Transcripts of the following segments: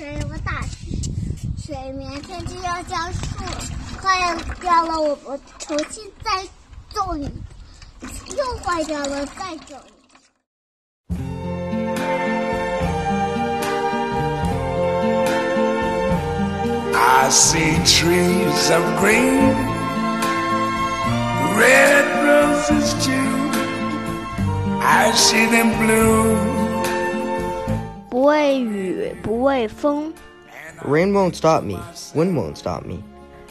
I see trees of green, red roses too. I see them blue. Rain will won't stop me. Wind won't stop me.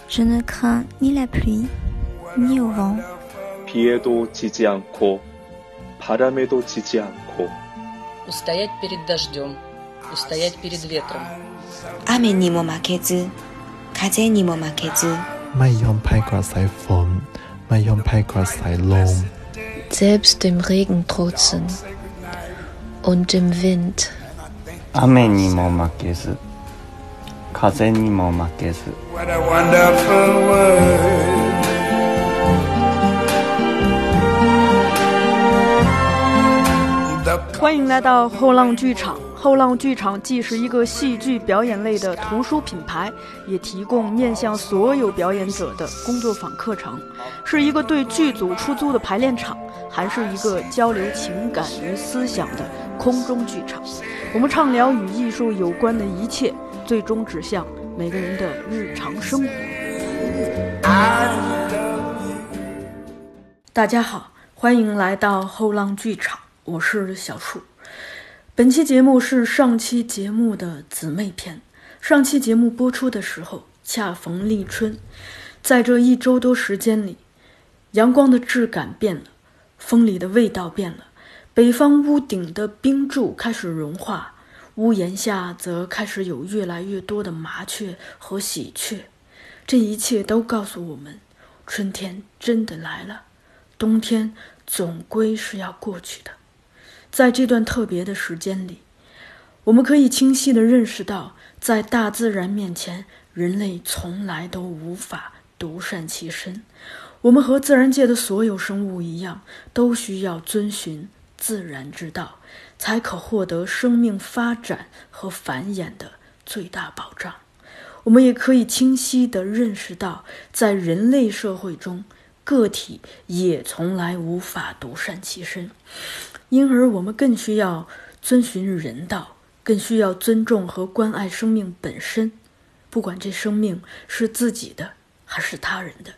Je ne crains ni la pluie, ni le vent. 비에도 지지 않고 바람에도 지지 않고. Устоять перед дождем, устоять перед ветром. ветром.雨にも負けず、風にも負けず。ไม่ยอมแพ้กระสายฝนไม่ยอมแพ้กระสายลม Selbst dem Regen trotzen und dem Wind. 欢迎来到后浪剧场。后浪剧场既是一个戏剧表演类的图书品牌，也提供面向所有表演者的工作坊课程，是一个对剧组出租的排练场，还是一个交流情感与思想的空中剧场。我们畅聊与艺术有关的一切，最终指向每个人的日常生活。大家好，欢迎来到后浪剧场，我是小树。本期节目是上期节目的姊妹篇。上期节目播出的时候恰逢立春，在这一周多时间里，阳光的质感变了，风里的味道变了。北方屋顶的冰柱开始融化，屋檐下则开始有越来越多的麻雀和喜鹊。这一切都告诉我们，春天真的来了，冬天总归是要过去的。在这段特别的时间里，我们可以清晰地认识到，在大自然面前，人类从来都无法独善其身。我们和自然界的所有生物一样，都需要遵循。自然之道，才可获得生命发展和繁衍的最大保障。我们也可以清晰地认识到，在人类社会中，个体也从来无法独善其身，因而我们更需要遵循人道，更需要尊重和关爱生命本身，不管这生命是自己的还是他人的。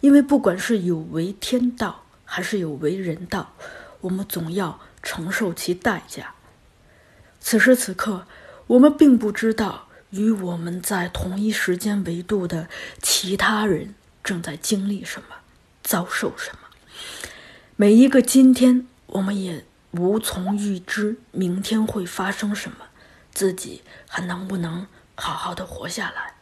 因为不管是有违天道，还是有违人道。我们总要承受其代价。此时此刻，我们并不知道与我们在同一时间维度的其他人正在经历什么，遭受什么。每一个今天，我们也无从预知明天会发生什么，自己还能不能好好的活下来？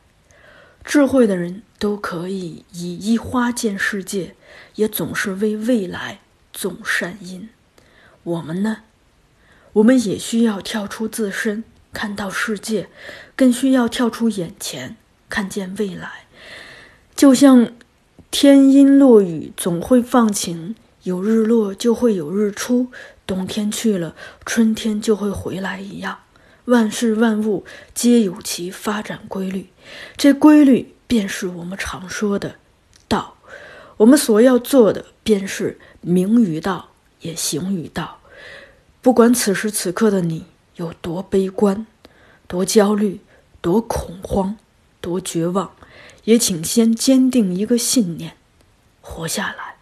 智慧的人都可以以一花见世界，也总是为未来。种善因，我们呢？我们也需要跳出自身看到世界，更需要跳出眼前看见未来。就像天阴落雨总会放晴，有日落就会有日出，冬天去了春天就会回来一样，万事万物皆有其发展规律，这规律便是我们常说的“道”。我们所要做的，便是明于道，也行于道。不管此时此刻的你有多悲观、多焦虑、多恐慌、多绝望，也请先坚定一个信念：活下来，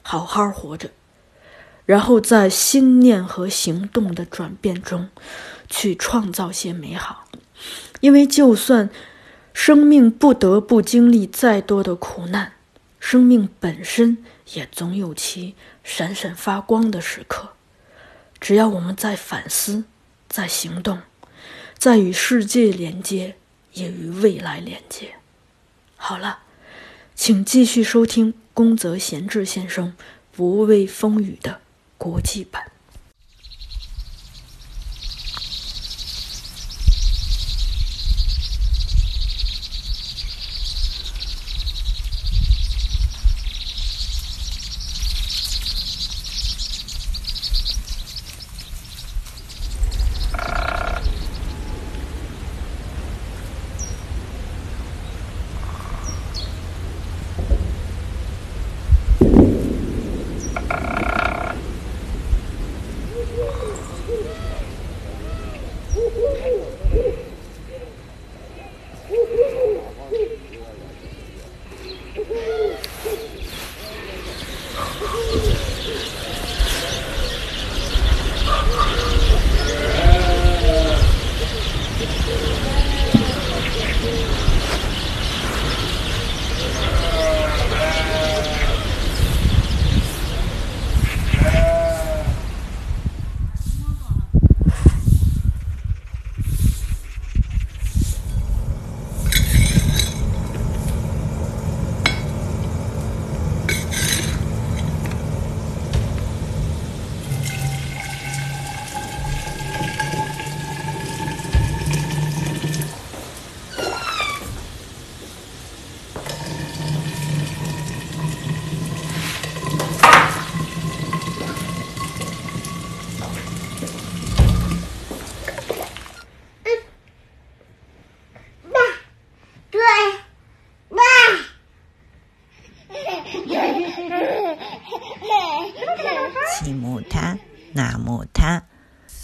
好好活着。然后在心念和行动的转变中，去创造些美好。因为，就算生命不得不经历再多的苦难。生命本身也总有其闪闪发光的时刻，只要我们在反思，在行动，在与世界连接，也与未来连接。好了，请继续收听宫泽贤治先生《不畏风雨》的国际版。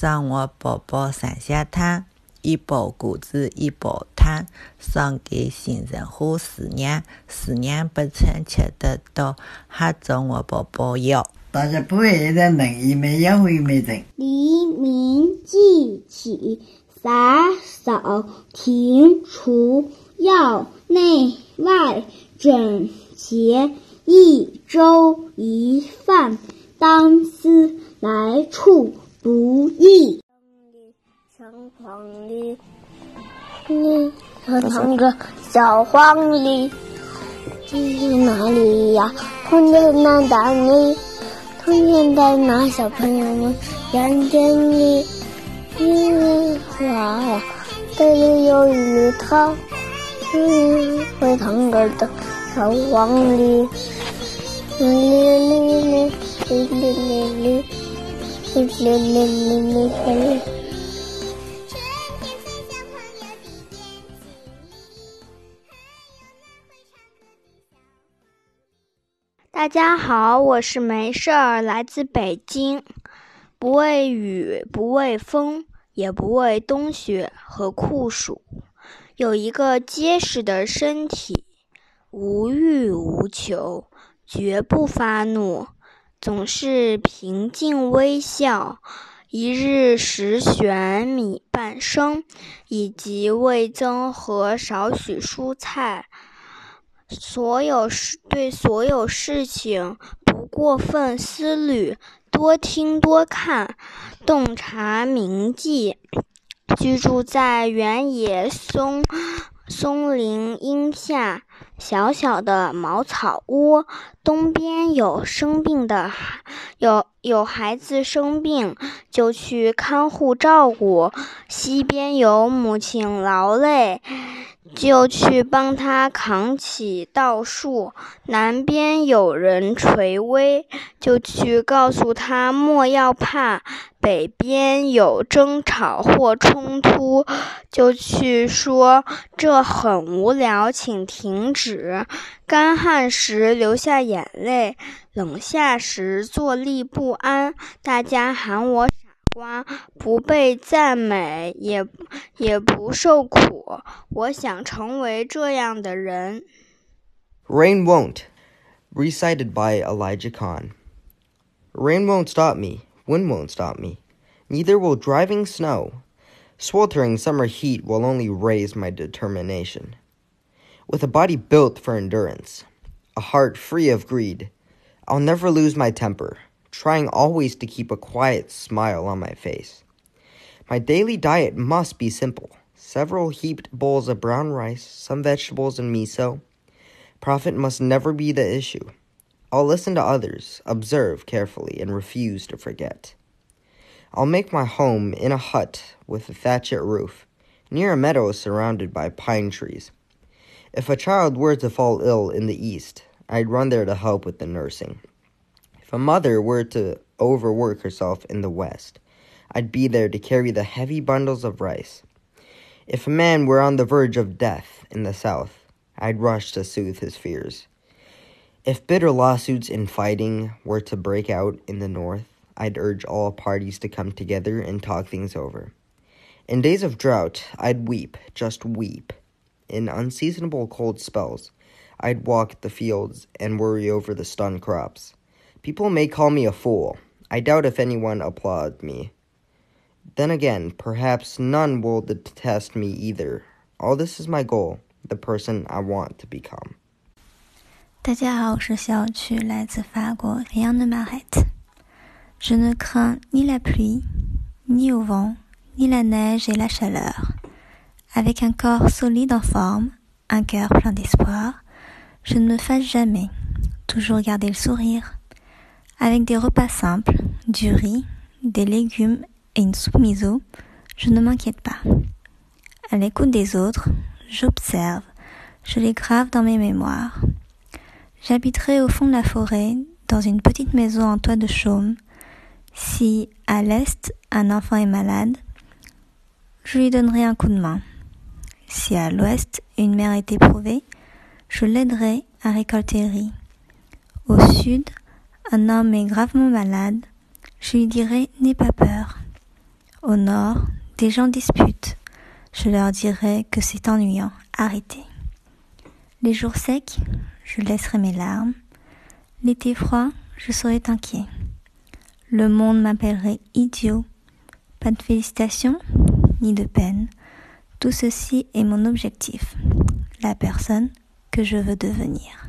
上我宝宝三下汤，一包果子一包汤，上给新人和四娘，四娘不曾吃得到，还找我宝宝要。大家不会爱在弄，你们也会没人。黎明即起，打扫庭除，要内外整洁。一粥一饭，当思来处。不易。小黄里，你会唱歌小黄鹂，你在哪里呀？春天在哪里？春天在哪？小朋友们，春天里，嗯，花呀，这里有一只会唱歌的小黄鹂，绿绿绿绿绿绿绿。天朋友的眼睛大家好，我是没事儿，来自北京。不畏雨，不畏风，也不畏冬雪和酷暑。有一个结实的身体，无欲无求，绝不发怒。总是平静微笑，一日十玄米半升，以及味增和少许蔬菜。所有事对所有事情不过分思虑，多听多看，洞察明记。居住在原野松松林荫下。小小的茅草屋，东边有生病的孩，有有孩子生病，就去看护照顾；西边有母亲劳累。就去帮他扛起稻束。南边有人垂危，就去告诉他莫要怕。北边有争吵或冲突，就去说这很无聊，请停止。干旱时流下眼泪，冷下时坐立不安。大家喊我。花，不被赞美，也也不受苦。我想成为这样的人。Rain won't, recited by Elijah Kahn. Rain won't stop me. Wind won't stop me. Neither will driving snow. Sweltering summer heat will only raise my determination. With a body built for endurance, a heart free of greed, I'll never lose my temper trying always to keep a quiet smile on my face. My daily diet must be simple several heaped bowls of brown rice, some vegetables, and miso. Profit must never be the issue. I'll listen to others, observe carefully, and refuse to forget. I'll make my home in a hut with a at roof, near a meadow surrounded by pine trees. If a child were to fall ill in the east, I'd run there to help with the nursing. If a mother were to overwork herself in the West, I'd be there to carry the heavy bundles of rice. If a man were on the verge of death in the South, I'd rush to soothe his fears. If bitter lawsuits and fighting were to break out in the North, I'd urge all parties to come together and talk things over. In days of drought, I'd weep, just weep. In unseasonable cold spells, I'd walk the fields and worry over the stunned crops. People may call me a fool. I doubt if anyone applauds me. Then again, perhaps none will detest me either. All this is my goal, the person I want to become. 大家好，我是小曲，来自法国 Rien ne m'arrête. Je ne crains ni la pluie, ni au vent, ni la neige et la chaleur. Avec un corps solide en forme, un cœur plein d'espoir, je ne me fâche jamais. Toujours garder le sourire. Avec des repas simples, du riz, des légumes et une soupe miso, je ne m'inquiète pas. À l'écoute des autres, j'observe, je les grave dans mes mémoires. J'habiterai au fond de la forêt, dans une petite maison en toit de chaume. Si, à l'est, un enfant est malade, je lui donnerai un coup de main. Si à l'ouest, une mère est éprouvée, je l'aiderai à récolter riz. Au sud, un homme est gravement malade. Je lui dirai N'aie pas peur. Au nord, des gens disputent. Je leur dirai que c'est ennuyant. Arrêtez. Les jours secs, je laisserai mes larmes. L'été froid, je serai inquiet. Le monde m'appellerait idiot. Pas de félicitations, ni de peine. Tout ceci est mon objectif, la personne que je veux devenir.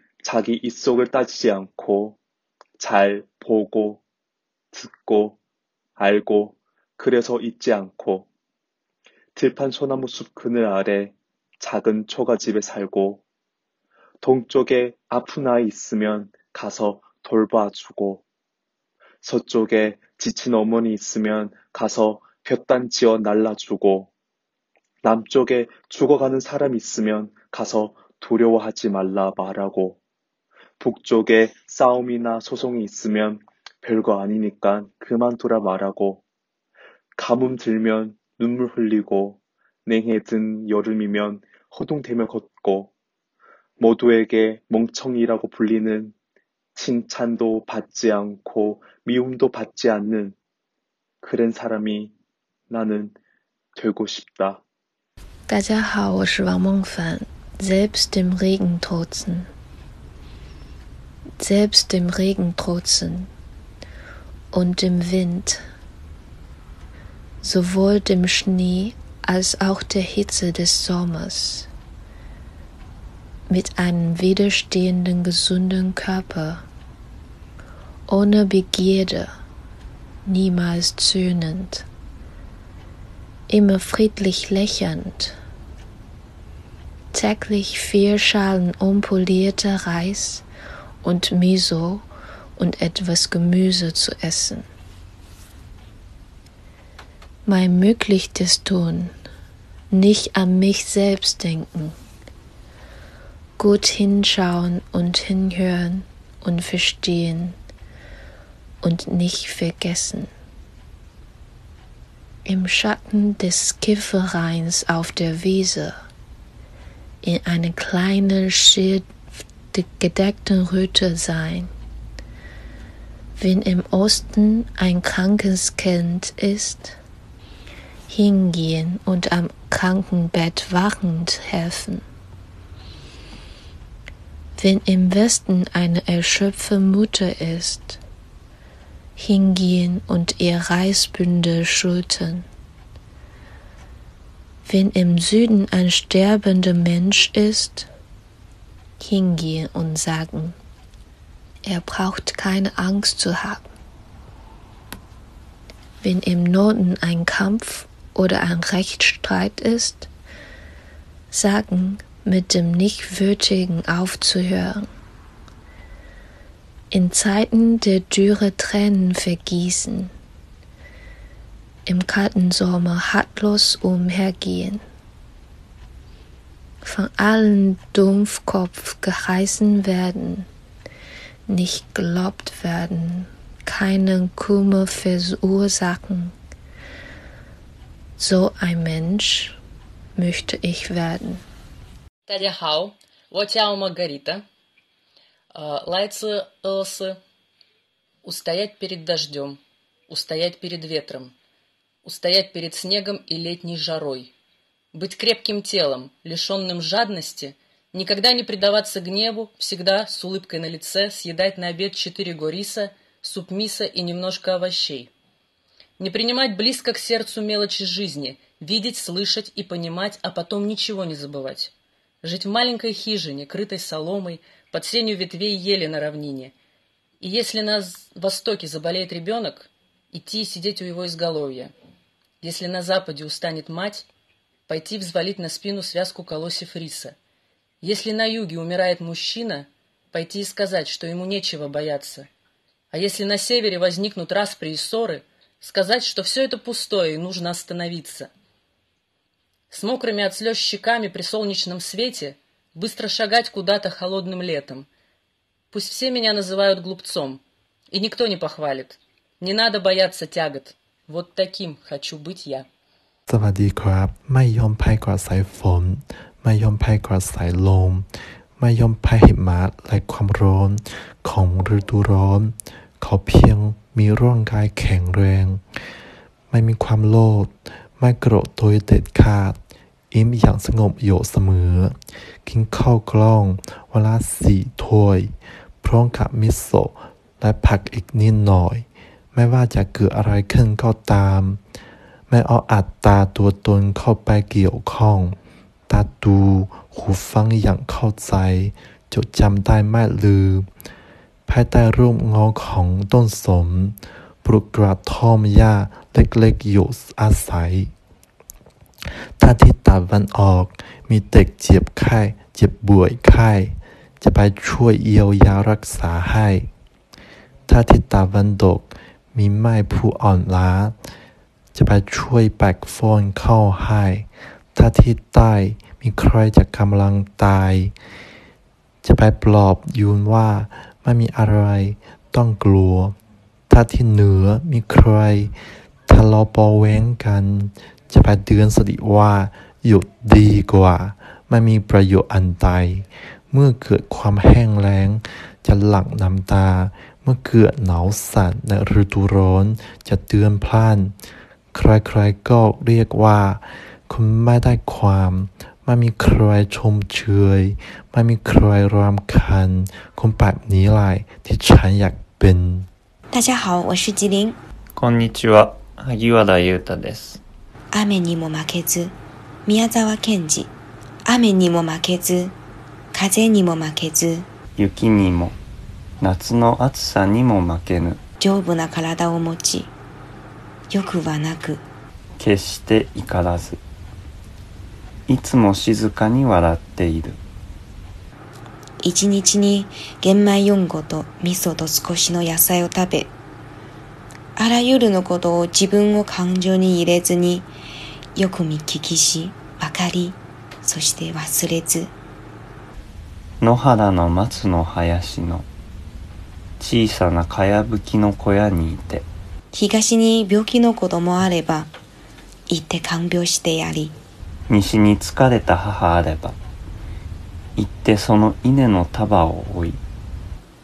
자기 입속을 따지지 않고 잘 보고 듣고 알고 그래서 잊지 않고 들판 소나무 숲 그늘 아래 작은 초가집에 살고 동쪽에 아픈 아이 있으면 가서 돌봐주고 서쪽에 지친 어머니 있으면 가서 볕단 지어 날라주고 남쪽에 죽어가는 사람 있으면 가서 두려워하지 말라 말하고 북쪽에 싸움이나 소송이 있으면 별거 아니니까 그만둬라 말하고 가뭄 들면 눈물 흘리고 냉해 든 여름이면 허둥대며 걷고 모두에게 멍청이라고 불리는 칭찬도 받지 않고 미움도 받지 않는 그런 사람이 나는 되고 싶다. 大家好，我是王梦凡。Selbst im Regen tozen. selbst dem Regen trotzen und dem Wind, sowohl dem Schnee als auch der Hitze des Sommers, mit einem widerstehenden gesunden Körper, ohne Begierde, niemals zöhnend, immer friedlich lächelnd, täglich vier Schalen unpolierter Reis, und Miso und etwas Gemüse zu essen. Mein Möglichstes tun, nicht an mich selbst denken, gut hinschauen und hinhören und verstehen und nicht vergessen. Im Schatten des Kieferreins auf der Wiese, in einer kleinen Schild die Gedächtnisröte sein. Wenn im Osten ein krankes Kind ist, hingehen und am Krankenbett wachend helfen. Wenn im Westen eine erschöpfte Mutter ist, hingehen und ihr Reisbündel schultern. Wenn im Süden ein sterbender Mensch ist, hingehen und sagen, er braucht keine Angst zu haben. Wenn im Norden ein Kampf oder ein Rechtsstreit ist, sagen, mit dem Nichtwürdigen aufzuhören. In Zeiten der Dürre Tränen vergießen, im kalten Sommer hartlos umhergehen von allen Dumpfkopf geheißen werden, nicht gelobt werden, keinen Kummer verursachen. So ein Mensch möchte ich werden. 大家好，我叫 Margarita，呃，来自俄罗斯。Устоять перед дождем, устоять перед ветром, устоять перед снегом и летней жарой – Быть крепким телом, лишенным жадности, никогда не предаваться гневу, всегда с улыбкой на лице съедать на обед четыре гориса, суп миса и немножко овощей. Не принимать близко к сердцу мелочи жизни, видеть, слышать и понимать, а потом ничего не забывать. Жить в маленькой хижине, крытой соломой, под сенью ветвей ели на равнине. И если на востоке заболеет ребенок, идти и сидеть у его изголовья. Если на западе устанет мать, пойти взвалить на спину связку колосьев риса. Если на юге умирает мужчина, пойти и сказать, что ему нечего бояться. А если на севере возникнут распри и ссоры, сказать, что все это пустое и нужно остановиться. С мокрыми от слез щеками при солнечном свете быстро шагать куда-то холодным летом. Пусть все меня называют глупцом, и никто не похвалит. Не надо бояться тягот. Вот таким хочу быть я. สวัสดีครับ ไม่ยอมแพ้กับสายฝน ไม่ยอมแพ้กับสายลม ไม่ยอมแพ้หิมะและความร้อนของฤดูร้อนขอเพียงมีร่างกายแข็งแรง ไม่มีความโลภไม่โกรธโดยเด็ดขาดอิ่มอย่างสงบอยู่เสมอกินข้าวกล้องเวลาสี่ถ้วยพร้อมกับมิโซะและผักอีกนิดหน่อย ไม่ว่าจะเกิดอะไรขึ้นก็ตามไม่เอาอัตตาตัวตนเข้าไปเกี่ยวข้อง ตาดูหูฟังอย่างเข้าใจ จดจำได้ไม่ลืม ภายใต้ร่มเงาของต้นสม ปลูกกระท่อมหญ้าเล็กๆอยู่อาศัย ถ้าที่ตะวันออกมีเด็กเจ็บไข้เจ็บบ่วยไข้จะไปช่วยเยียวยารักษาให้ ถ้าที่ตะวันตกมีไม้ผู้อ่อนล้าจะไปช่วยแบกอนเข้าให้ ถ้าที่ใต้มีใครจะกำลังตาย จะไปปลอบยูนว่าไม่มีอะไรต้องกลัว ถ้าที่เหนือมีใครทะเลาะปอแว้งกัน จะไปเตือนสติว่า หยุดดีกว่า ไม่มีประโยชน์อันใดเมื่อเกิดความแห้งแล้ง จะหลั่งน้ำตา เมื่อเกิดหนาวสั่นในฤดูร้อนจะเตือนพล่านใครๆก็เรียกว่าคุณไม่ได้ความไม่มีใครชมเชยไม่มีใครรำคัญคุณแบบนี้แหละที่ฉันอยากเป็น大家好我是吉林こんにちは萩原優太です雨にも負けず宮沢賢治雨にも負けず風にも負けず雪にも夏の暑さにも負けぬ丈夫な体を持ちよくはなく決して怒らずいつも静かに笑っている一日に玄米4合と味噌と少しの野菜を食べあらゆるのことを自分を感情に入れずによく見聞きし分かりそして忘れず野原の松の林の小さなかやぶきの小屋にいて東に病気の子供あれば行って看病してやり西に疲れた母あれば行ってその稲の束を追い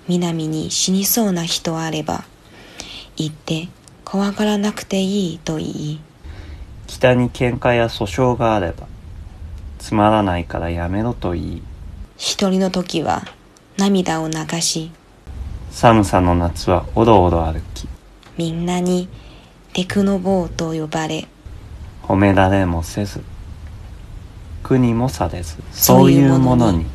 南に死にそうな人あれば行って怖がらなくていいと言い北に喧嘩や訴訟があればつまらないからやめろと言い一人の時は涙を流し寒さの夏はおどおど歩きみんなにテクノボーと呼ばれ褒められもせず国もされずそういうものに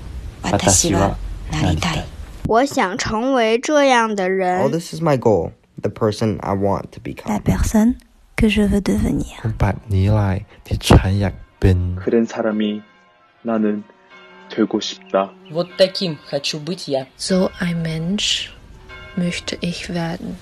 私はなりたい我想成为这样的人。a l this is my goal, the person I want to become. La personne que je veux devenir. แบบนี้แหละที่ฉันอยากเ그런사람이나는되고싶다 Вот таким хочу быть я. So ein Mensch möchte ich werden.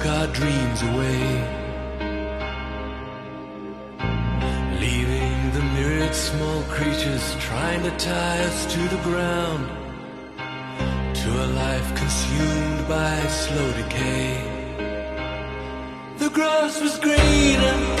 took our dreams away, leaving the myriad small creatures trying to tie us to the ground, to a life consumed by slow decay. The grass was greener.